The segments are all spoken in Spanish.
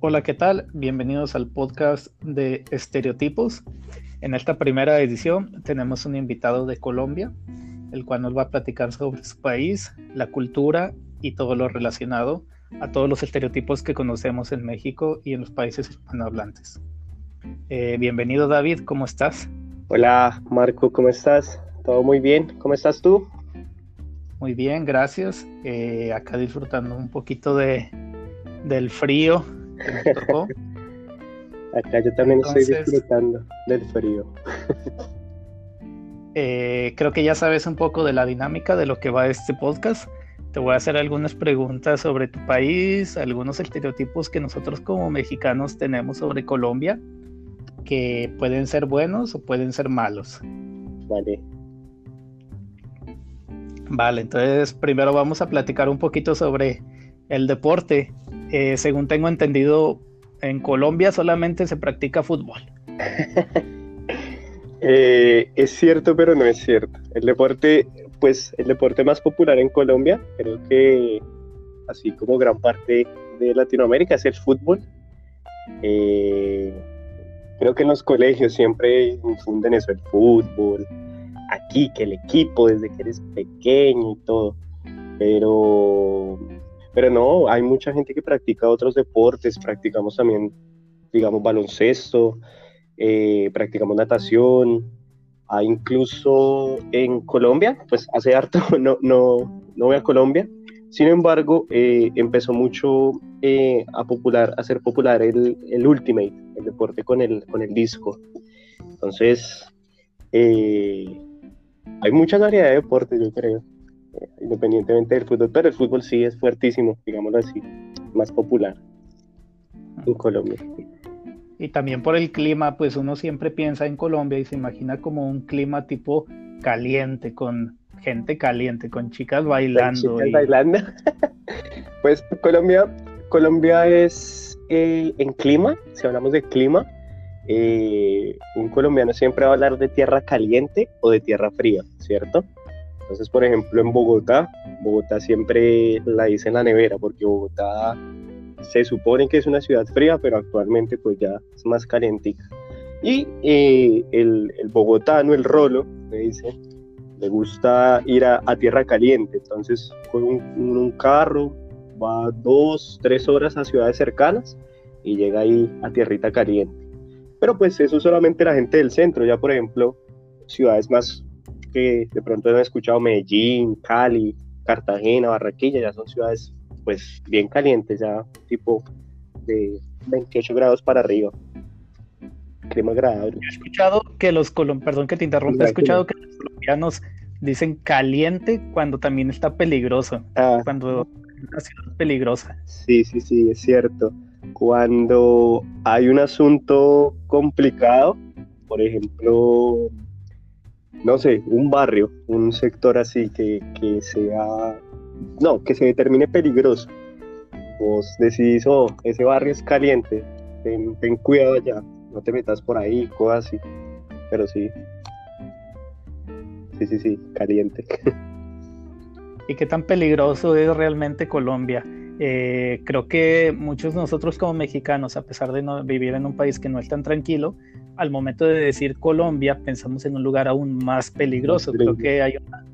Hola, ¿qué tal? Bienvenidos al podcast de Estereotipos. En esta primera edición tenemos un invitado de Colombia, el cual nos va a platicar sobre su país, la cultura y todo lo relacionado a todos los estereotipos que conocemos en México y en los países hispanohablantes. Eh, bienvenido David, ¿cómo estás? Hola Marco, ¿cómo estás? ¿Todo muy bien? ¿Cómo estás tú? Muy bien, gracias. Eh, acá disfrutando un poquito de, del frío que nos tocó. acá yo también estoy disfrutando del frío. Eh, creo que ya sabes un poco de la dinámica de lo que va este podcast. Te voy a hacer algunas preguntas sobre tu país, algunos estereotipos que nosotros como mexicanos tenemos sobre Colombia, que pueden ser buenos o pueden ser malos. Vale. Vale, entonces primero vamos a platicar un poquito sobre el deporte. Eh, según tengo entendido, en Colombia solamente se practica fútbol. Eh, es cierto, pero no es cierto. El deporte, pues, el deporte más popular en Colombia, creo que así como gran parte de Latinoamérica, es el fútbol. Eh, creo que en los colegios siempre infunden eso, el fútbol, aquí, que el equipo desde que eres pequeño y todo. Pero, pero no, hay mucha gente que practica otros deportes, practicamos también, digamos, baloncesto, eh, practicamos natación, hay incluso en Colombia, pues hace harto no, no, no voy a Colombia, sin embargo, eh, empezó mucho eh, a, popular, a ser popular el, el, Ultimate, el deporte con el, con el disco. Entonces, hay mucha variedad de deportes, yo creo, independientemente del fútbol, pero el fútbol sí es fuertísimo, digámoslo así, más popular en Colombia. Y también por el clima, pues uno siempre piensa en Colombia y se imagina como un clima tipo caliente, con gente caliente, con chicas bailando. Chicas bailando. pues Colombia, Colombia es eh, en clima, si hablamos de clima, eh, un colombiano siempre va a hablar de tierra caliente o de tierra fría, ¿cierto? Entonces, por ejemplo, en Bogotá, Bogotá siempre la dice en la nevera, porque Bogotá se supone que es una ciudad fría, pero actualmente pues ya es más calientica. Y eh, el, el, bogotano, el rolo, me dice, le gusta ir a, tierra caliente, entonces con un, un, carro, va dos, tres horas a ciudades cercanas y llega ahí a tierrita caliente. Pero pues eso solamente la gente del centro, ya por ejemplo, ciudades más que de pronto han escuchado Medellín, Cali, Cartagena, Barranquilla, ya son ciudades pues bien calientes, ya tipo de 28 grados para arriba. Clima agradable. he escuchado que los colombianos, perdón que te interrumpa, he escuchado que los colombianos dicen caliente cuando también está peligroso, ah. cuando es una ciudad peligrosa. Sí, sí, sí, es cierto cuando hay un asunto complicado, por ejemplo, no sé, un barrio, un sector así que, sea, no, que se determine peligroso. Vos decís, oh, ese barrio es caliente, ten, ten cuidado allá, no te metas por ahí, cosas así. Pero sí, sí, sí, sí, caliente. ¿Y qué tan peligroso es realmente Colombia? Eh, creo que muchos de nosotros como mexicanos, a pesar de no vivir en un país que no es tan tranquilo, al momento de decir Colombia pensamos en un lugar aún más peligroso. Creo que hay una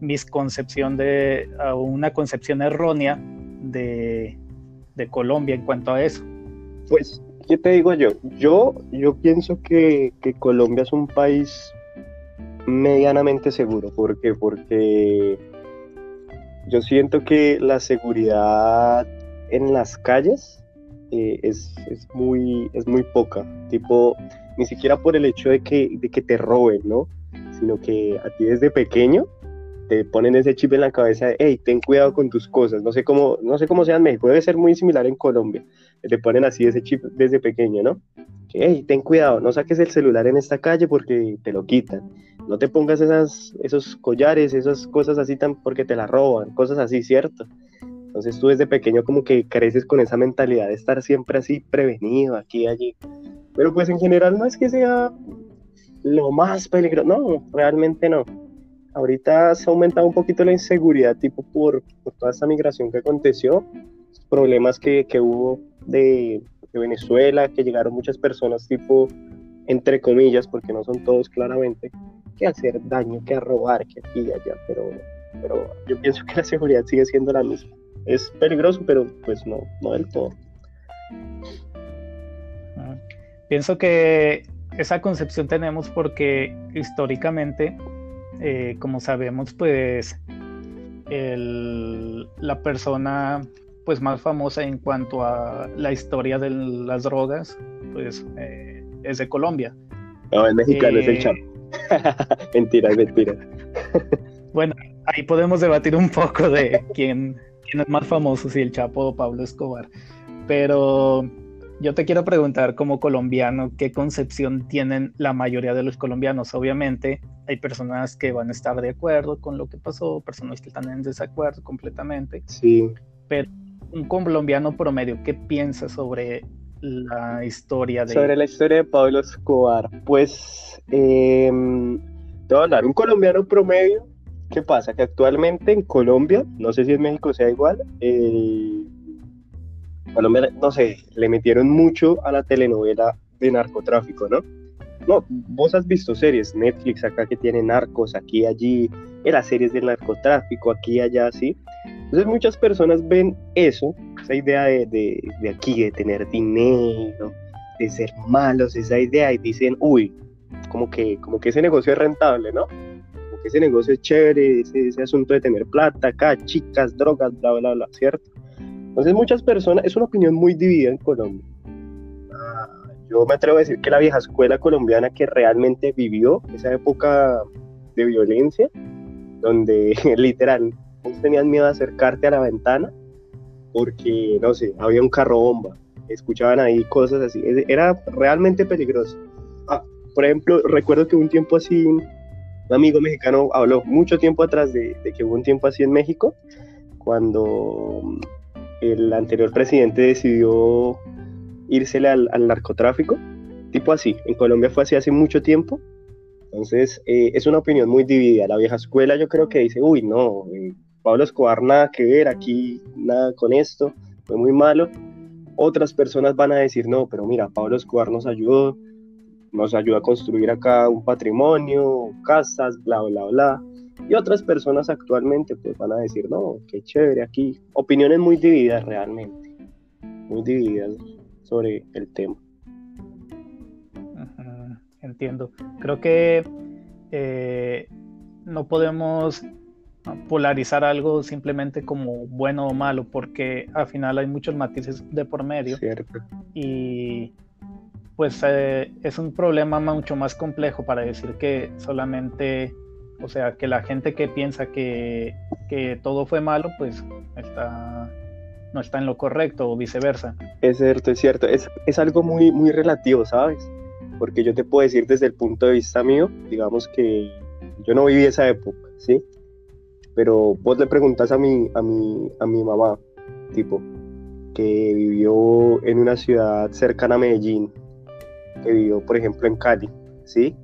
misconcepción de, una concepción errónea de, Colombia en cuanto a eso. Pues, ¿qué te digo yo? Yo, yo pienso que, que Colombia es un país medianamente seguro. ¿Por qué? Porque yo siento que la seguridad en las calles eh, es, muy, es muy poca. Tipo, ni siquiera por el hecho de que, de que te roben, ¿no? Sino que a ti desde pequeño te ponen ese chip en la cabeza de, hey, ten cuidado con tus cosas. No sé cómo, no sé cómo sea en México, debe ser muy similar en Colombia. Te ponen así ese chip desde pequeño, ¿no? Que, hey, ten cuidado, no saques el celular en esta calle porque te lo quitan no te pongas esas, esos collares, esas cosas así tan porque te la roban, cosas así, ¿cierto? Entonces tú desde pequeño como que creces con esa mentalidad de estar siempre así prevenido aquí allí. Pero pues en general no es que sea lo más peligroso, no, realmente no. Ahorita se ha aumentado un poquito la inseguridad tipo por, por toda esta migración que aconteció, problemas que, que hubo de, de Venezuela, que llegaron muchas personas tipo, entre comillas, porque no son todos claramente, que hacer daño, que a robar, que aquí y allá, pero, pero yo pienso que la seguridad sigue siendo la misma. Es peligroso, pero pues no, no del todo. Pienso que esa concepción tenemos porque históricamente, eh, como sabemos, pues la persona pues más famosa en cuanto a la historia de las drogas, pues eh, es de Colombia. No, el mexicano es el eh, Chapo. mentira, mentira. bueno, ahí podemos debatir un poco de quién, quién es más famoso, si el Chapo o Pablo Escobar. Pero yo te quiero preguntar como colombiano, ¿qué concepción tienen la mayoría de los colombianos? Obviamente hay personas que van a estar de acuerdo con lo que pasó, personas que están en desacuerdo completamente. Sí. Pero un colombiano promedio, ¿qué piensa sobre la historia de... Sobre la historia de Pablo Escobar, pues eh, te voy a hablar, un colombiano promedio, ¿qué pasa? Que actualmente en Colombia, no sé si en México sea igual, eh, Colombia, no sé, le metieron mucho a la telenovela de narcotráfico, ¿no? No, vos has visto series, Netflix acá que tiene narcos, aquí, allí, en las series del narcotráfico, aquí, allá, sí. Entonces muchas personas ven eso, esa idea de, de, aquí, de tener dinero, de ser malos, esa idea, y dicen, uy, como que, como que ese negocio es rentable, ¿no? Que ese negocio es chévere, ese, ese asunto de tener plata acá, chicas, drogas, bla, bla, bla, ¿cierto? Entonces muchas personas, es una opinión muy dividida en Colombia. Ah, yo me atrevo a decir que la vieja escuela colombiana que realmente vivió esa época de violencia, donde literal, tenían miedo de acercarte a la ventana porque, no sé, había un carro bomba, escuchaban ahí cosas así, era realmente peligroso. Ah, por ejemplo, recuerdo que un tiempo así, un amigo mexicano habló mucho tiempo atrás de, que hubo un tiempo así en México, cuando el anterior presidente decidió írsele al, narcotráfico, tipo así. En Colombia fue así hace mucho tiempo. Entonces, eh, es una opinión muy dividida. La vieja escuela yo creo que dice, uy, no, eh, Pablo Escobar nada que ver, aquí nada con esto, fue muy malo. Otras personas van a decir, no, pero mira, Pablo Escobar nos ayudó, nos ayudó a construir acá un patrimonio, casas, bla, bla, bla. Y otras personas actualmente pues van a decir, no, qué chévere aquí. Opiniones muy divididas realmente, muy divididas sobre el tema. entiendo. Creo que eh, no podemos polarizar algo simplemente como bueno o malo, porque al final hay muchos matices de por medio. Cierto. Y pues eh, es un problema mucho más complejo para decir que solamente o sea, que la gente que piensa que, todo fue malo, pues está, no está en lo correcto o viceversa. Es cierto, es cierto. Es, algo muy, muy relativo, ¿sabes? Porque yo te puedo decir desde el punto de vista mío, digamos que yo no viví esa época, ¿sí? Pero vos le preguntas a mi, a mi, a mi mamá, tipo, que vivió en una ciudad cercana a Medellín, que vivió, por ejemplo, en Cali, ¿sí?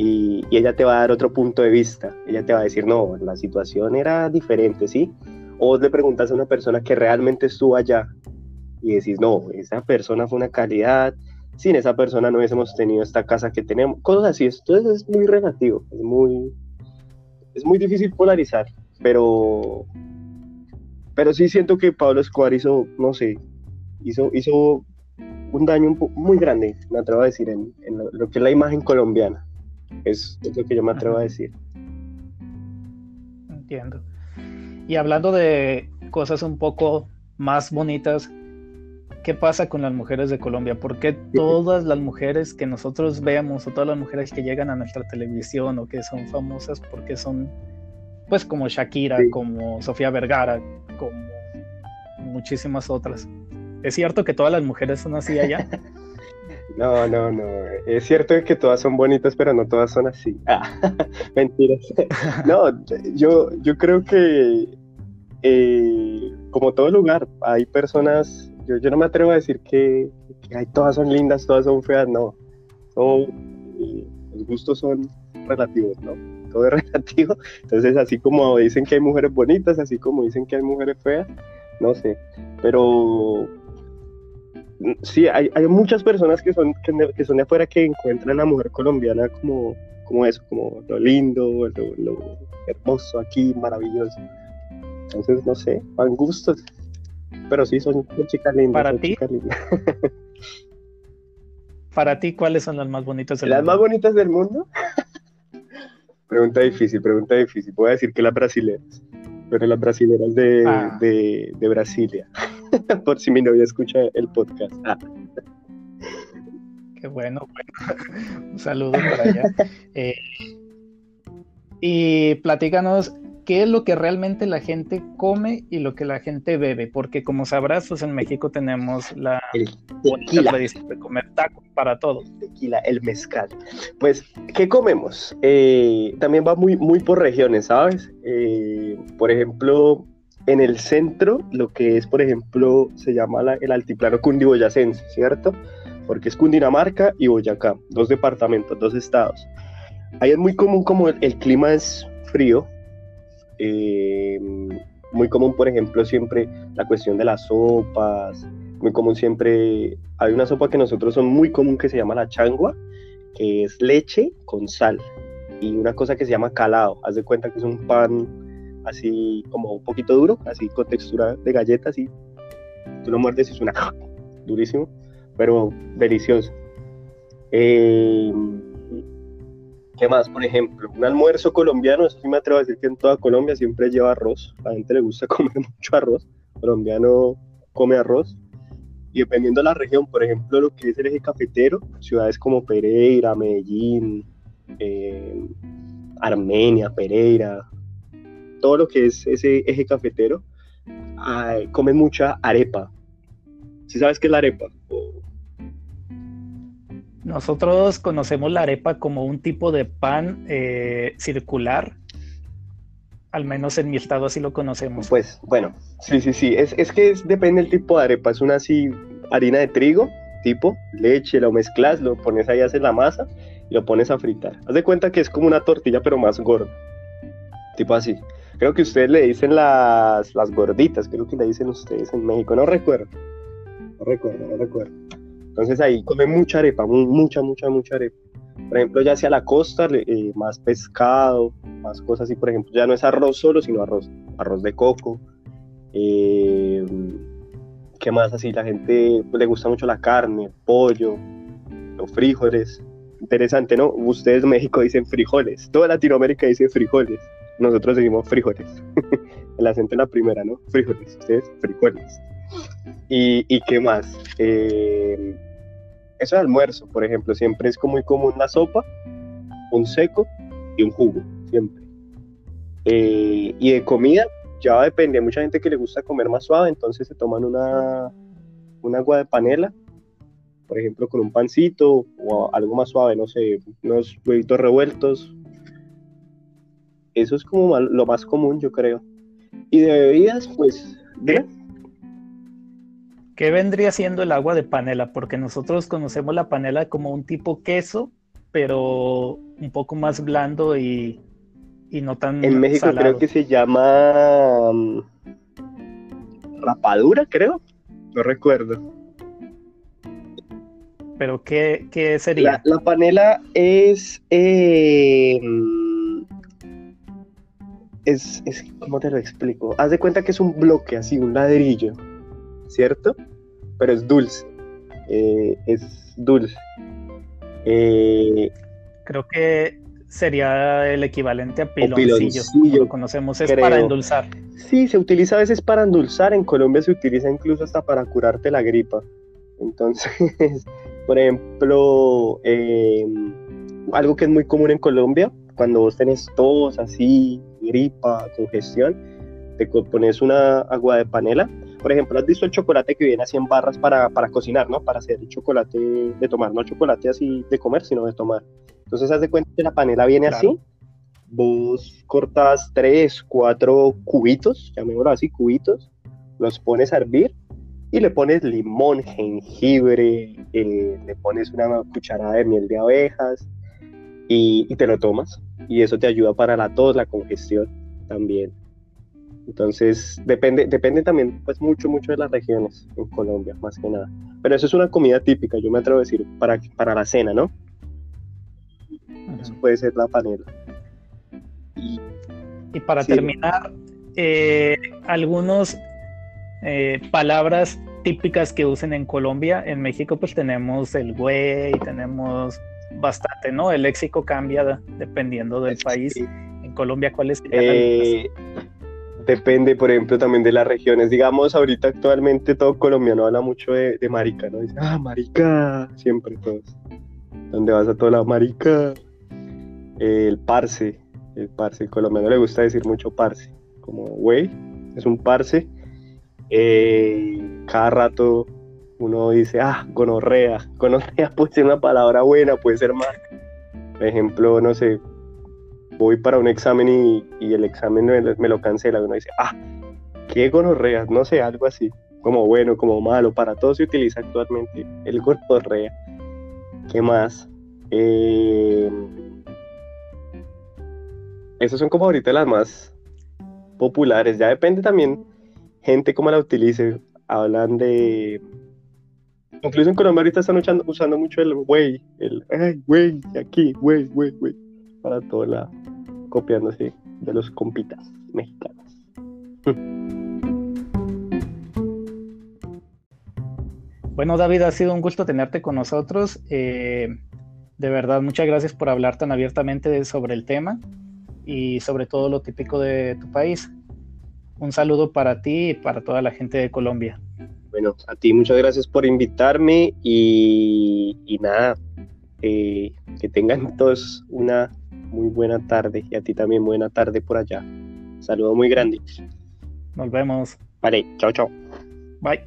y, ella te va a dar otro punto de vista. Ella te va a decir, no, la situación era diferente, ¿sí? O le preguntas a una persona que realmente estuvo allá y decís, no, esa persona fue una calidad, sin esa persona no hubiésemos tenido esta casa que tenemos, cosas así. Entonces es muy relativo, es muy, es muy difícil polarizar, pero, pero sí siento que Pablo Escobar hizo, no sé, hizo, hizo un daño muy grande, me atrevo a decir, en, en lo que es la imagen colombiana. Es, lo que yo me atrevo a decir. Entiendo. Y hablando de cosas un poco más bonitas, ¿qué pasa con las mujeres de Colombia? ¿Por qué todas las mujeres que nosotros vemos o todas las mujeres que llegan a nuestra televisión o que son famosas, porque son pues como Shakira, como Sofía Vergara, como muchísimas otras? ¿Es cierto que todas las mujeres son así allá? No, no, no. Es cierto que todas son bonitas, pero no todas son así. Ah, mentiras. No, yo, yo creo que eh, como todo lugar, hay personas, yo, yo, no me atrevo a decir que, que todas son lindas, todas son feas, no. Todo, eh, los gustos son relativos, ¿no? Todo es relativo. Entonces, así como dicen que hay mujeres bonitas, así como dicen que hay mujeres feas, no sé. Pero sí, hay, hay muchas personas que son, que, son de afuera que encuentran a la mujer colombiana como, como eso, como lo lindo, lo, hermoso aquí, maravilloso. Entonces, no sé, van gustos. Pero sí, son, chicas lindas. ¿Para ti? Para ti, ¿cuáles son las más bonitas del ¿Las más bonitas del mundo? pregunta difícil, pregunta difícil. Voy a decir que las brasileras, pero las brasileras de, ah. de, de Brasilia. Por si mi novia escucha el podcast. Ah. Qué bueno, Un saludo para allá. Eh, y platícanos qué es lo que realmente la gente come y lo que la gente bebe, porque como sabrás, pues en México tenemos la tequila de comer tacos para todo. tequila, el mezcal. Pues, ¿qué comemos? Eh, también va muy, muy por regiones, ¿sabes? Eh, por ejemplo, en el centro, lo que es, por ejemplo, se llama el altiplano cundiboyacense, ¿cierto? Porque es Cundinamarca y Boyacá, dos departamentos, dos estados. Ahí es muy común como el, clima es frío, eh, muy común, por ejemplo, siempre la cuestión de las sopas, muy común siempre, hay una sopa que nosotros son muy común que se llama la changua, que es leche con sal, y una cosa que se llama calado, haz de cuenta que es un pan así como un poquito duro, así con textura de galleta, así. Tú lo muerdes y suena durísimo, pero delicioso. Eh, ¿Qué más? Por ejemplo, un almuerzo colombiano, eso sí me atrevo a decir que en toda Colombia siempre lleva arroz. A la gente le gusta comer mucho arroz. Colombiano come arroz. Y dependiendo de la región, por ejemplo, lo que es el eje cafetero, ciudades como Pereira, Medellín, eh, Armenia, Pereira, todo lo que es ese eje cafetero, comen mucha arepa. ¿Sí sabes qué es la arepa? Nosotros conocemos la arepa como un tipo de pan eh, circular. Al menos en mi estado así lo conocemos. Pues bueno, sí, sí, sí. Es, es que depende del tipo de arepa. Es una así harina de trigo, tipo leche, lo mezclas, lo pones ahí, haces la masa y lo pones a fritar. Haz de cuenta que es como una tortilla, pero más gorda. Tipo así. Creo que ustedes le dicen las, las gorditas, creo que le dicen ustedes en México, no recuerdo. No recuerdo, no recuerdo. Entonces ahí comen mucha arepa, mucha, mucha, mucha arepa. Por ejemplo, ya hacia la costa, eh, más pescado, más cosas así. Por ejemplo, ya no es arroz solo, sino arroz, arroz de coco. Eh, ¿Qué más así? La gente pues, le gusta mucho la carne, pollo, los frijoles. Interesante, ¿no? Ustedes México dicen frijoles. Toda Latinoamérica dice frijoles nosotros decimos frijoles. el acento en la primera, ¿no? Frijoles, ustedes frijoles. ¿Y, y qué más? Eh, eso es almuerzo, por ejemplo, siempre es muy común la sopa, un seco y un jugo, siempre. Eh, y de comida, ya depende, hay mucha gente que le gusta comer más suave, entonces se toman una, un agua de panela, por ejemplo, con un pancito o algo más suave, no sé, unos huevitos revueltos, eso es como lo más común, yo creo. Y de bebidas, pues, ¿Qué vendría siendo el agua de panela? Porque nosotros conocemos la panela como un tipo queso, pero un poco más blando y, no tan. En México creo que se llama mm, rapadura, creo. No recuerdo. ¿Pero qué, sería? La, panela es. Eh, es, es, ¿cómo te lo explico? Haz de cuenta que es un bloque, así, un ladrillo, ¿cierto? Pero es dulce, eh, es dulce. Eh, Creo que sería el equivalente a piloncillo, lo conocemos, es para endulzar. Sí, se utiliza a veces para endulzar, en Colombia se utiliza incluso hasta para curarte la gripa. Entonces, por ejemplo, eh, algo que es muy común en Colombia, cuando vos tenés tos así, gripa, congestión, te pones una agua de panela. Por ejemplo, has visto el chocolate que viene así en barras para, para cocinar, ¿no? Para hacer chocolate de tomar, no chocolate así de comer, sino de tomar. Entonces, haz de cuenta que la panela viene así. Vos cortas tres, cuatro cubitos, llamémoslo así, cubitos, los pones a hervir y le pones limón, jengibre, eh, le pones una cucharada de miel de abejas y, y te lo tomas y eso te ayuda para la tos, la congestión también. Entonces, depende, depende también pues mucho, mucho de las regiones en Colombia, más que nada. Pero eso es una comida típica, yo me atrevo a decir, para, para la cena, ¿no? Eso puede ser la panela. Y, para terminar, eh, algunos eh, palabras típicas que usen en Colombia. En México pues tenemos el güey, tenemos bastante, ¿no? El léxico cambia dependiendo del país. En Colombia, ¿cuáles eh, Depende, por ejemplo, también de las regiones. Digamos, ahorita actualmente todo colombiano habla mucho de, marica, ¿no? Dice, ah, marica, siempre todos. ¿Dónde vas a toda la marica? el parce, el parce, el colombiano le gusta decir mucho parce, como güey, es un parce. Eh, cada rato uno dice, ah, gonorrea, gonorrea puede ser una palabra buena, puede ser mal. Por ejemplo, no sé, voy para un examen y, el examen me, lo cancela, uno dice, ah, qué gonorrea, no sé, algo así, como bueno, como malo, para todo se utiliza actualmente el gonorrea. ¿Qué más? Eh, esas son como ahorita las más populares, ya depende también gente cómo la utilice, hablan de... Incluso en Colombia ahorita están usando, mucho el güey, el ay, güey, aquí, güey, güey, güey, para todo la copiándose de los compitas mexicanos. Bueno, David, ha sido un gusto tenerte con nosotros. Eh, de verdad, muchas gracias por hablar tan abiertamente sobre el tema y sobre todo lo típico de tu país. Un saludo para ti y para toda la gente de Colombia. Bueno, a ti muchas gracias por invitarme y, nada, eh, que tengan todos una muy buena tarde y a ti también buena tarde por allá. Saludo muy grande. Nos vemos. Vale, chao, chao. Bye.